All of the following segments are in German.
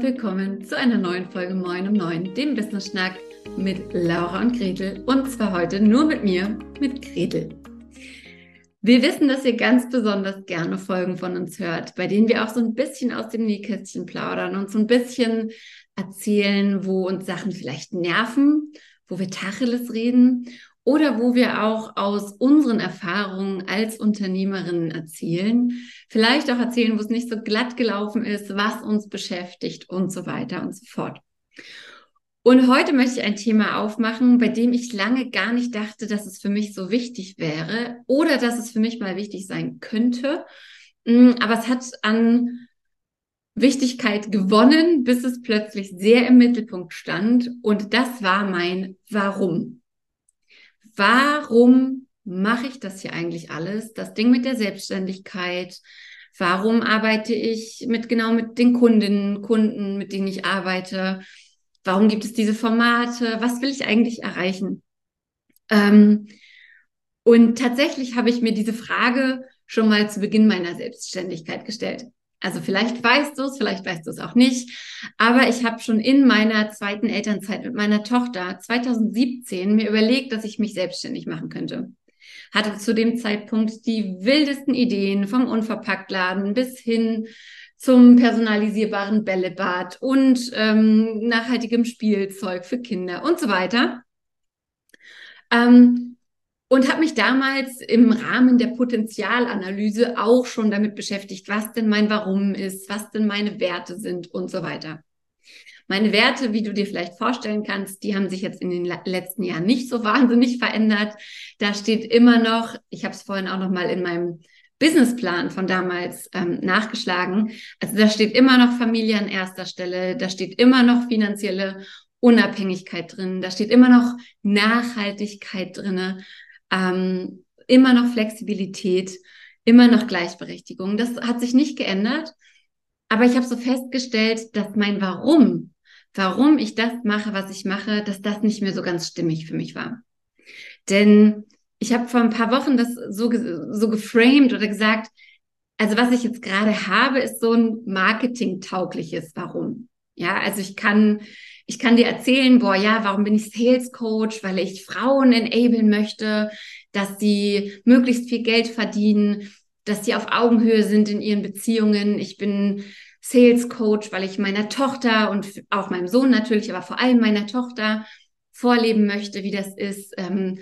und willkommen zu einer neuen Folge Moin um 9, dem Business Schnack mit Laura und Gretel. Und zwar heute nur mit mir, mit Gretel. Wir wissen, dass ihr ganz besonders gerne Folgen von uns hört, bei denen wir auch so ein bisschen aus dem Nähkästchen plaudern und so ein bisschen erzählen, wo uns Sachen vielleicht nerven, wo wir Tacheles reden oder wo wir auch aus unseren Erfahrungen als Unternehmerinnen erzählen, vielleicht auch erzählen, wo es nicht so glatt gelaufen ist, was uns beschäftigt und so weiter und so fort. Und heute möchte ich ein Thema aufmachen, bei dem ich lange gar nicht dachte, dass es für mich so wichtig wäre oder dass es für mich mal wichtig sein könnte. Mm, aber es hat an Wichtigkeit gewonnen, bis es plötzlich sehr im Mittelpunkt stand. Und das war mein Warum warum mache ich das hier eigentlich alles? Das Ding mit der Selbstständigkeit. Warum arbeite ich mit genau mit den Kundinnen, Kunden, mit denen ich arbeite? Warum gibt es diese Formate? Was will ich eigentlich erreichen? Ähm, und tatsächlich habe ich mir diese Frage schon mal zu Beginn meiner Selbstständigkeit gestellt. Also vielleicht weißt du es, vielleicht weißt du es auch nicht. Aber ich habe schon in meiner zweiten Elternzeit mit meiner Tochter 2017 mir überlegt, dass ich mich selbstständig machen könnte. Hatte zu dem Zeitpunkt die wildesten Ideen vom Unverpacktladen bis hin zum personalisierbaren Bällebad und ähm, nachhaltigem Spielzeug für Kinder und so weiter. Ähm, und habe mich damals im Rahmen der Potenzialanalyse auch schon damit beschäftigt, was denn mein Warum ist, was denn meine Werte sind und so weiter. Meine Werte, wie du dir vielleicht vorstellen kannst, die haben sich jetzt in den letzten Jahren nicht so wahnsinnig verändert. Da steht immer noch, ich habe es vorhin auch noch mal in meinem Businessplan von damals ähm, nachgeschlagen. Also da steht immer noch Familie an erster Stelle, da steht immer noch finanzielle Unabhängigkeit drin, da steht immer noch Nachhaltigkeit drinne ähm, immer noch Flexibilität, immer noch Gleichberechtigung. Das hat sich nicht geändert. Aber ich habe so festgestellt, dass mein Warum, warum ich das mache, was ich mache, dass das nicht mehr so ganz stimmig für mich war. Denn ich habe vor ein paar Wochen das so, so geframed oder gesagt, also was ich jetzt gerade habe, ist so ein marketingtaugliches Warum. Ja, also ich kann ich kann dir erzählen, boah, ja, warum bin ich Sales Coach? Weil ich Frauen enablen möchte, dass sie möglichst viel Geld verdienen, dass sie auf Augenhöhe sind in ihren Beziehungen. Ich bin Sales Coach, weil ich meiner Tochter und auch meinem Sohn natürlich, aber vor allem meiner Tochter vorleben möchte, wie das ist, ähm,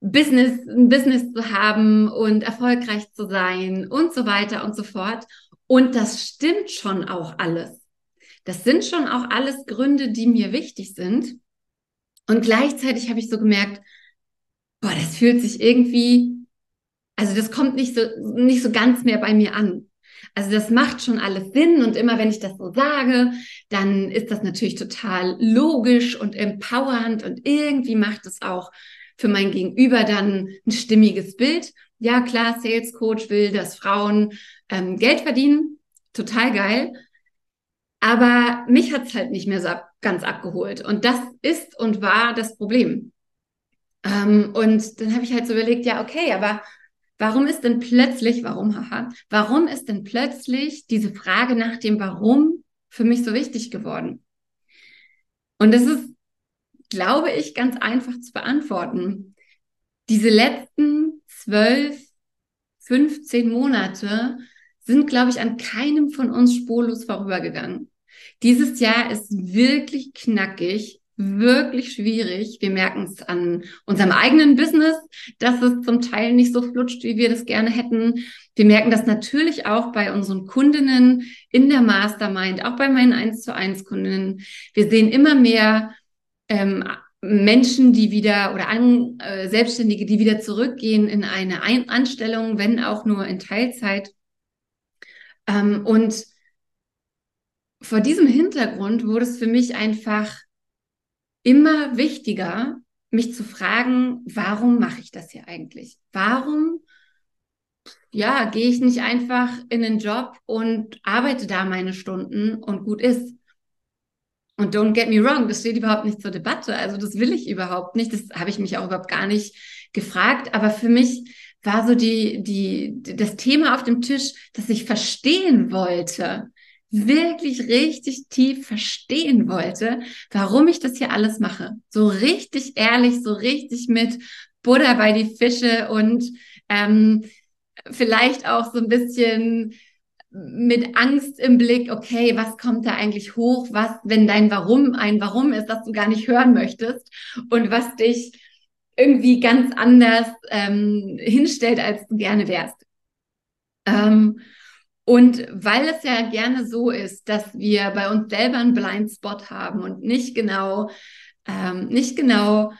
Business, ein Business zu haben und erfolgreich zu sein und so weiter und so fort. Und das stimmt schon auch alles. Das sind schon auch alles Gründe, die mir wichtig sind. Und gleichzeitig habe ich so gemerkt, boah, das fühlt sich irgendwie, also das kommt nicht so, nicht so ganz mehr bei mir an. Also das macht schon alles Sinn und immer wenn ich das so sage, dann ist das natürlich total logisch und empowernd und irgendwie macht es auch für mein Gegenüber dann ein stimmiges Bild. Ja, klar, Sales Coach will, dass Frauen ähm, Geld verdienen. Total geil. Aber mich hat's halt nicht mehr so ab, ganz abgeholt. Und das ist und war das Problem. Ähm, und dann habe ich halt so überlegt, ja, okay, aber warum ist denn plötzlich, warum, haha, warum ist denn plötzlich diese Frage nach dem Warum für mich so wichtig geworden? Und das ist, glaube ich, ganz einfach zu beantworten. Diese letzten zwölf, 15 Monate sind, glaube ich, an keinem von uns spurlos vorübergegangen. Dieses Jahr ist wirklich knackig, wirklich schwierig. Wir merken es an unserem eigenen Business, dass es zum Teil nicht so flutscht, wie wir das gerne hätten. Wir merken das natürlich auch bei unseren Kundinnen in der Mastermind, auch bei meinen 1 zu 1 Kundinnen. Wir sehen immer mehr ähm, Menschen, die wieder oder an, äh, Selbstständige, die wieder zurückgehen in eine Ein Anstellung, wenn auch nur in Teilzeit. Ähm, und vor diesem Hintergrund wurde es für mich einfach immer wichtiger, mich zu fragen, warum mache ich das hier eigentlich? Warum, ja, gehe ich nicht einfach in den Job und arbeite da meine Stunden und gut ist? Und don't get me wrong, das steht überhaupt nicht zur Debatte. Also das will ich überhaupt nicht. Das habe ich mich auch überhaupt gar nicht gefragt. Aber für mich war so die, die, das Thema auf dem Tisch, dass ich verstehen wollte, wirklich richtig tief verstehen wollte, warum ich das hier alles mache. So richtig ehrlich, so richtig mit Buddha bei die Fische und ähm, vielleicht auch so ein bisschen mit Angst im Blick, okay, was kommt da eigentlich hoch? Was, wenn dein Warum ein Warum ist, das du gar nicht hören möchtest und was dich irgendwie ganz anders ähm, hinstellt, als du gerne wärst. Ähm, und weil es ja gerne so ist, dass wir bei uns selber einen Blindspot haben und nicht genau, ähm, nicht genau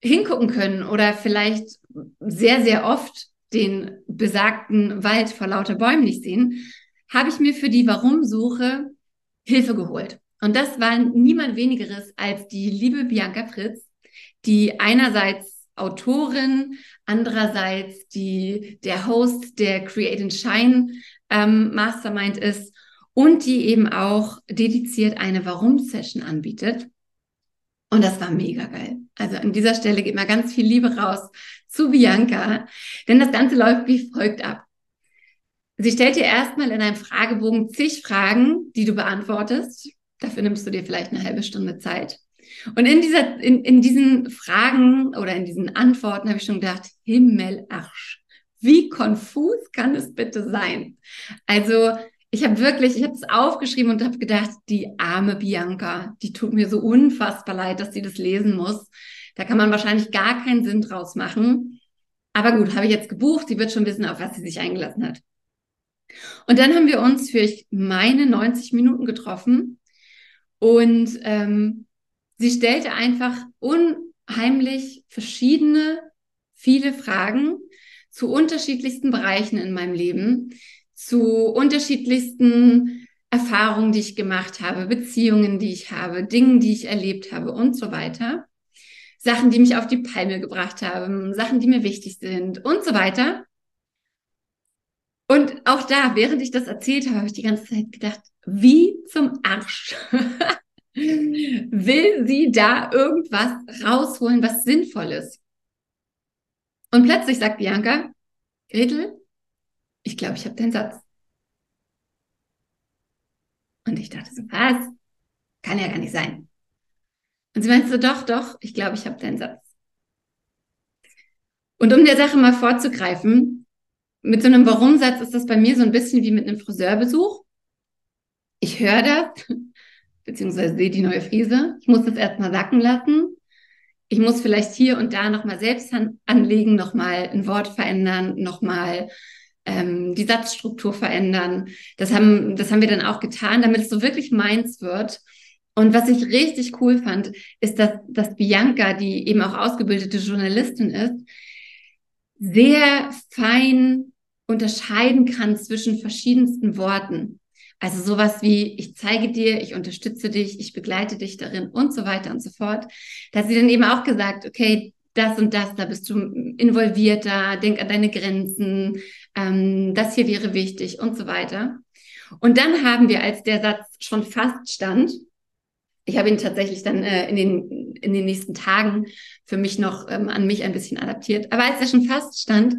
hingucken können oder vielleicht sehr, sehr oft den besagten Wald vor lauter Bäumen nicht sehen, habe ich mir für die Warum-Suche Hilfe geholt. Und das war niemand wenigeres als die liebe Bianca Fritz, die einerseits Autorin, andererseits die, der Host der Create and Shine ähm, Mastermind ist und die eben auch dediziert eine Warum-Session anbietet. Und das war mega geil. Also an dieser Stelle geht mal ganz viel Liebe raus zu Bianca, denn das Ganze läuft wie folgt ab. Sie stellt dir erstmal in einem Fragebogen zig Fragen, die du beantwortest. Dafür nimmst du dir vielleicht eine halbe Stunde Zeit. Und in dieser, in, in diesen Fragen oder in diesen Antworten habe ich schon gedacht, Himmelarsch. Wie konfus kann es bitte sein? Also, ich habe wirklich, ich habe es aufgeschrieben und habe gedacht, die arme Bianca, die tut mir so unfassbar leid, dass sie das lesen muss. Da kann man wahrscheinlich gar keinen Sinn draus machen. Aber gut, habe ich jetzt gebucht. Sie wird schon wissen, auf was sie sich eingelassen hat. Und dann haben wir uns für meine 90 Minuten getroffen und ähm, sie stellte einfach unheimlich verschiedene, viele Fragen zu unterschiedlichsten Bereichen in meinem Leben, zu unterschiedlichsten Erfahrungen, die ich gemacht habe, Beziehungen, die ich habe, Dingen, die ich erlebt habe und so weiter. Sachen, die mich auf die Palme gebracht haben, Sachen, die mir wichtig sind und so weiter. Und auch da, während ich das erzählt habe, habe ich die ganze Zeit gedacht, wie zum Arsch will sie da irgendwas rausholen, was sinnvoll ist? Und plötzlich sagt Bianca, Gretel, ich glaube, ich habe den Satz. Und ich dachte so, was? Kann ja gar nicht sein. Und sie meinte so, doch, doch, ich glaube, ich habe den Satz. Und um der Sache mal vorzugreifen, mit so einem Warum-Satz ist das bei mir so ein bisschen wie mit einem Friseurbesuch. Ich höre das, beziehungsweise sehe die neue Frise. Ich muss das erstmal sacken lassen. Ich muss vielleicht hier und da nochmal selbst anlegen, nochmal ein Wort verändern, nochmal ähm, die Satzstruktur verändern. Das haben, das haben wir dann auch getan, damit es so wirklich meins wird. Und was ich richtig cool fand, ist, dass, dass Bianca, die eben auch ausgebildete Journalistin ist, sehr fein unterscheiden kann zwischen verschiedensten Worten. Also sowas wie, ich zeige dir, ich unterstütze dich, ich begleite dich darin und so weiter und so fort. Da sie dann eben auch gesagt, okay, das und das, da bist du involvierter, denk an deine Grenzen, ähm, das hier wäre wichtig und so weiter. Und dann haben wir, als der Satz schon fast stand, ich habe ihn tatsächlich dann äh, in, den, in den nächsten Tagen für mich noch ähm, an mich ein bisschen adaptiert. Aber als er schon fast stand,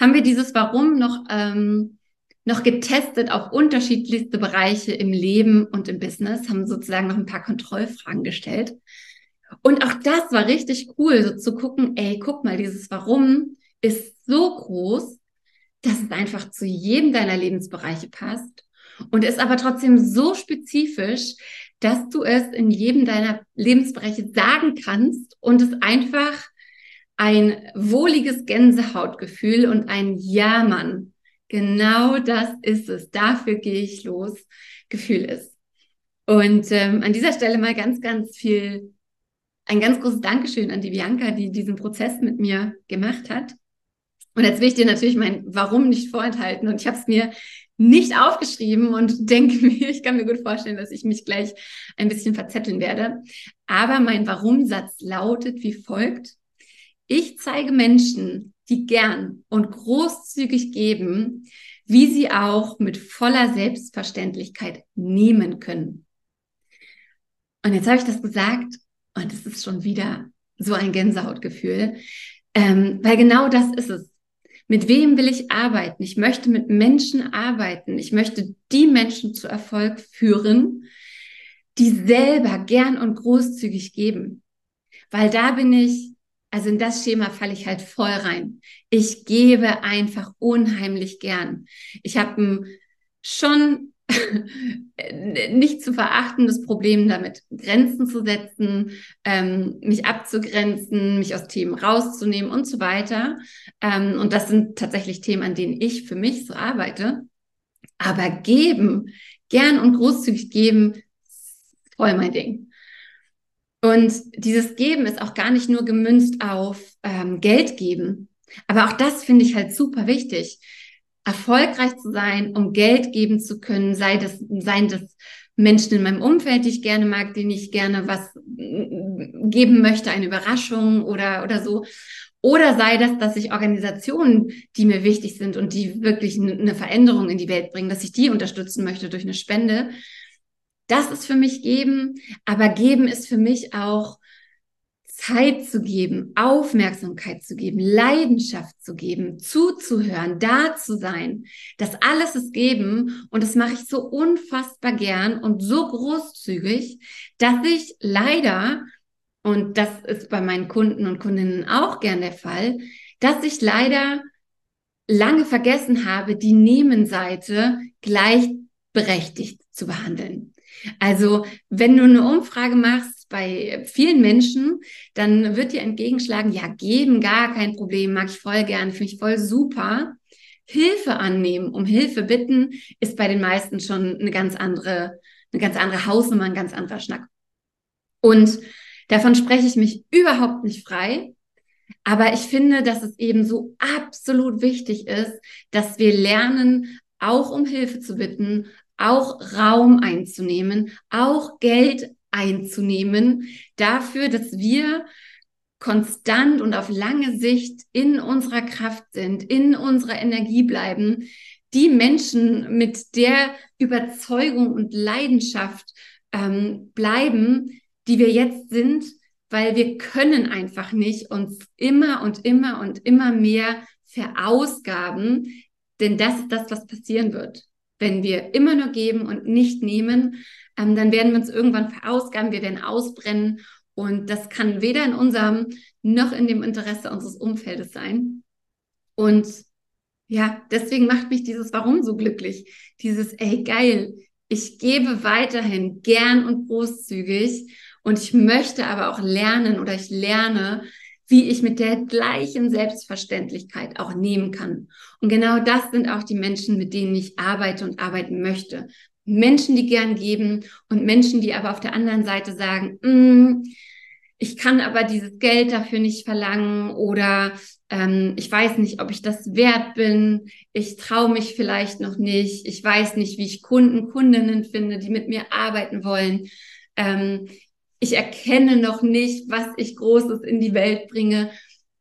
haben wir dieses Warum noch, ähm, noch getestet auf unterschiedlichste Bereiche im Leben und im Business, haben sozusagen noch ein paar Kontrollfragen gestellt. Und auch das war richtig cool, so zu gucken, ey, guck mal, dieses Warum ist so groß, dass es einfach zu jedem deiner Lebensbereiche passt und ist aber trotzdem so spezifisch, dass du es in jedem deiner Lebensbereiche sagen kannst und es einfach ein wohliges Gänsehautgefühl und ein Ja, Mann, genau das ist es, dafür gehe ich los, Gefühl ist. Und ähm, an dieser Stelle mal ganz, ganz viel, ein ganz großes Dankeschön an die Bianca, die diesen Prozess mit mir gemacht hat. Und jetzt will ich dir natürlich mein Warum nicht vorenthalten. Und ich habe es mir nicht aufgeschrieben und denke mir, ich kann mir gut vorstellen, dass ich mich gleich ein bisschen verzetteln werde. Aber mein Warum-Satz lautet wie folgt. Ich zeige Menschen, die gern und großzügig geben, wie sie auch mit voller Selbstverständlichkeit nehmen können. Und jetzt habe ich das gesagt und es ist schon wieder so ein Gänsehautgefühl, ähm, weil genau das ist es. mit wem will ich arbeiten? Ich möchte mit Menschen arbeiten. Ich möchte die Menschen zu Erfolg führen, die selber gern und großzügig geben. Weil da bin ich, also in das Schema falle ich halt voll rein. Ich gebe einfach unheimlich gern. Ich habe schon nicht zu verachtendes Problem damit, Grenzen zu setzen, ähm, mich abzugrenzen, mich aus Themen rauszunehmen und so weiter. Ähm, und das sind tatsächlich Themen, an denen ich für mich so arbeite. Aber geben, gern und großzügig geben, voll mein Ding. Und dieses Geben ist auch gar nicht nur gemünzt auf ähm, Geld geben. Aber auch das finde ich halt super wichtig erfolgreich zu sein, um Geld geben zu können, sei das, seien das Menschen in meinem Umfeld, die ich gerne mag, denen ich gerne was mm, geben möchte, eine Überraschung oder, oder so. Oder sei das, dass ich Organisationen, die mir wichtig sind und die wirklich eine Veränderung in die Welt bringen, dass ich die unterstützen möchte durch eine Spende. Das ist für mich geben, aber geben ist für mich auch Zeit zu geben, Aufmerksamkeit zu geben, Leidenschaft zu geben, zuzuhören, da zu sein. Das alles ist geben und das mache ich so unfassbar gern und so großzügig, dass ich leider, und das ist bei meinen Kunden und Kundinnen auch gern der Fall, dass ich leider lange vergessen habe, die Nehmenseite gleichberechtigt zu behandeln. Also, wenn du eine Umfrage machst bei vielen Menschen, dann wird dir entgegenschlagen, ja, geben gar kein Problem, mag ich voll gern, finde ich voll super. Hilfe annehmen, um Hilfe bitten, ist bei den meisten schon eine ganz andere, eine ganz andere Hausnummer, ein ganz anderer Schnack. Und davon spreche ich mich überhaupt nicht frei. Aber ich finde, dass es eben so absolut wichtig ist, dass wir lernen, auch um Hilfe zu bitten, auch Raum einzunehmen, auch Geld einzunehmen dafür, dass wir konstant und auf lange Sicht in unserer Kraft sind, in unserer Energie bleiben, die Menschen mit der Überzeugung und Leidenschaft ähm, bleiben, die wir jetzt sind, weil wir können einfach nicht uns immer und immer und immer mehr verausgaben, denn das ist das, was passieren wird. Wenn wir immer nur geben und nicht nehmen, ähm, dann werden wir uns irgendwann verausgaben, wir werden ausbrennen und das kann weder in unserem noch in dem Interesse unseres Umfeldes sein. Und ja, deswegen macht mich dieses Warum so glücklich. Dieses, ey, geil, ich gebe weiterhin gern und großzügig und ich möchte aber auch lernen oder ich lerne, wie ich mit der gleichen Selbstverständlichkeit auch nehmen kann. Und genau das sind auch die Menschen, mit denen ich arbeite und arbeiten möchte. Menschen, die gern geben und Menschen, die aber auf der anderen Seite sagen, mm, ich kann aber dieses Geld dafür nicht verlangen oder ähm, ich weiß nicht, ob ich das wert bin, ich traue mich vielleicht noch nicht, ich weiß nicht, wie ich Kunden, Kundinnen finde, die mit mir arbeiten wollen. Ähm, ich erkenne noch nicht, was ich Großes in die Welt bringe.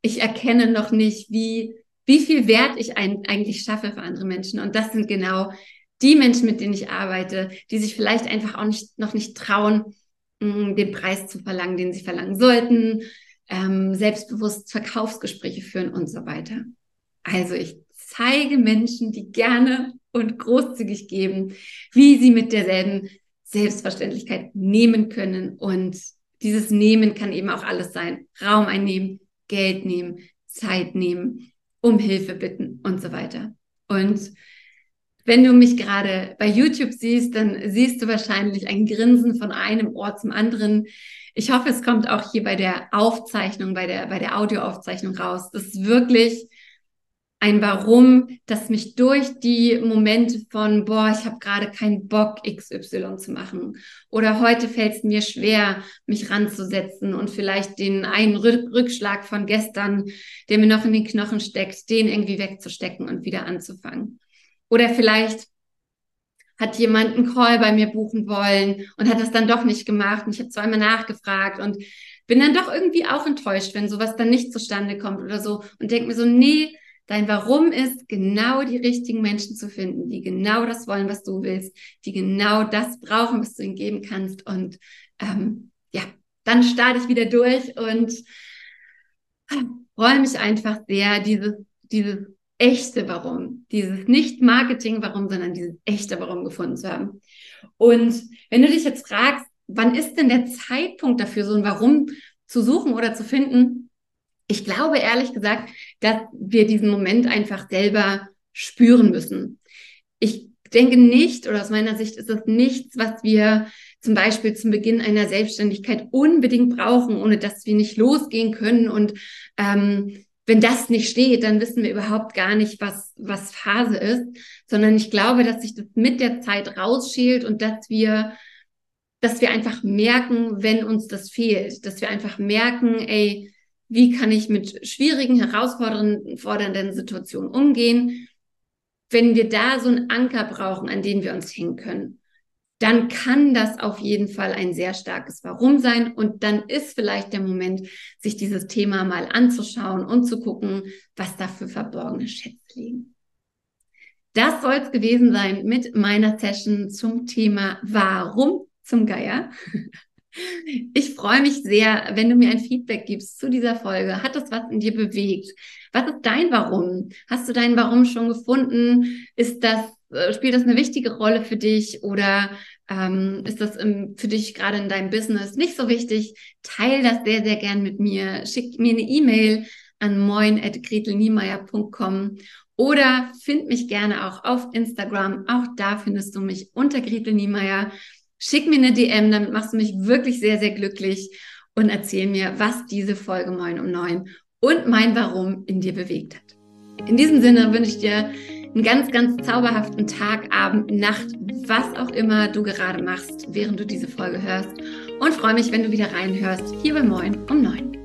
Ich erkenne noch nicht, wie, wie viel Wert ich ein, eigentlich schaffe für andere Menschen. Und das sind genau die Menschen, mit denen ich arbeite, die sich vielleicht einfach auch nicht, noch nicht trauen, mm, den Preis zu verlangen, den sie verlangen sollten, ähm, selbstbewusst Verkaufsgespräche führen und so weiter. Also ich zeige Menschen, die gerne und großzügig geben, wie sie mit derselben Selbstverständlichkeit nehmen können. Und dieses Nehmen kann eben auch alles sein. Raum einnehmen, Geld nehmen, Zeit nehmen, um Hilfe bitten und so weiter. Und wenn du mich gerade bei YouTube siehst, dann siehst du wahrscheinlich ein Grinsen von einem Ohr zum anderen. Ich hoffe, es kommt auch hier bei der Aufzeichnung, bei der, bei der Audioaufzeichnung raus. Das ist wirklich ein Warum, das mich durch die Momente von, boah, ich habe gerade keinen Bock, XY zu machen. Oder heute fällt es mir schwer, mich ranzusetzen und vielleicht den einen Rückschlag von gestern, der mir noch in den Knochen steckt, den irgendwie wegzustecken und wieder anzufangen. Oder vielleicht hat jemand einen Call bei mir buchen wollen und hat das dann doch nicht gemacht. Und ich habe zweimal nachgefragt und bin dann doch irgendwie auch enttäuscht, wenn sowas dann nicht zustande kommt oder so und denke mir so, nee, Dein Warum ist, genau die richtigen Menschen zu finden, die genau das wollen, was du willst, die genau das brauchen, was du ihnen geben kannst. Und ähm, ja, dann starte ich wieder durch und freue mich einfach sehr, dieses, dieses echte Warum, dieses nicht Marketing-Warum, sondern dieses echte Warum gefunden zu haben. Und wenn du dich jetzt fragst, wann ist denn der Zeitpunkt dafür, so ein Warum zu suchen oder zu finden? Ich glaube ehrlich gesagt, dass wir diesen Moment einfach selber spüren müssen. Ich denke nicht, oder aus meiner Sicht ist es nichts, was wir zum Beispiel zum Beginn einer Selbstständigkeit unbedingt brauchen, ohne dass wir nicht losgehen können. Und ähm, wenn das nicht steht, dann wissen wir überhaupt gar nicht, was, was Phase ist, sondern ich glaube, dass sich das mit der Zeit rausschält und dass wir, dass wir einfach merken, wenn uns das fehlt, dass wir einfach merken, ey, wie kann ich mit schwierigen, herausfordernden Situationen umgehen? Wenn wir da so einen Anker brauchen, an den wir uns hängen können, dann kann das auf jeden Fall ein sehr starkes Warum sein. Und dann ist vielleicht der Moment, sich dieses Thema mal anzuschauen und zu gucken, was da für verborgene Schätze liegen. Das soll es gewesen sein mit meiner Session zum Thema Warum zum Geier. Ich freue mich sehr, wenn du mir ein Feedback gibst zu dieser Folge. Hat das was in dir bewegt? Was ist dein Warum? Hast du dein Warum schon gefunden? Ist das, äh, spielt das eine wichtige Rolle für dich oder ähm, ist das im, für dich gerade in deinem Business nicht so wichtig? Teil das sehr, sehr gern mit mir. Schick mir eine E-Mail an moin.gretelniemeyer.com oder find mich gerne auch auf Instagram. Auch da findest du mich unter Gretel Niemeyer. Schick mir eine DM, damit machst du mich wirklich sehr, sehr glücklich und erzähl mir, was diese Folge Moin um neun und mein Warum in dir bewegt hat. In diesem Sinne wünsche ich dir einen ganz, ganz zauberhaften Tag, Abend, Nacht, was auch immer du gerade machst, während du diese Folge hörst. Und freue mich, wenn du wieder reinhörst, hier bei Moin um neun.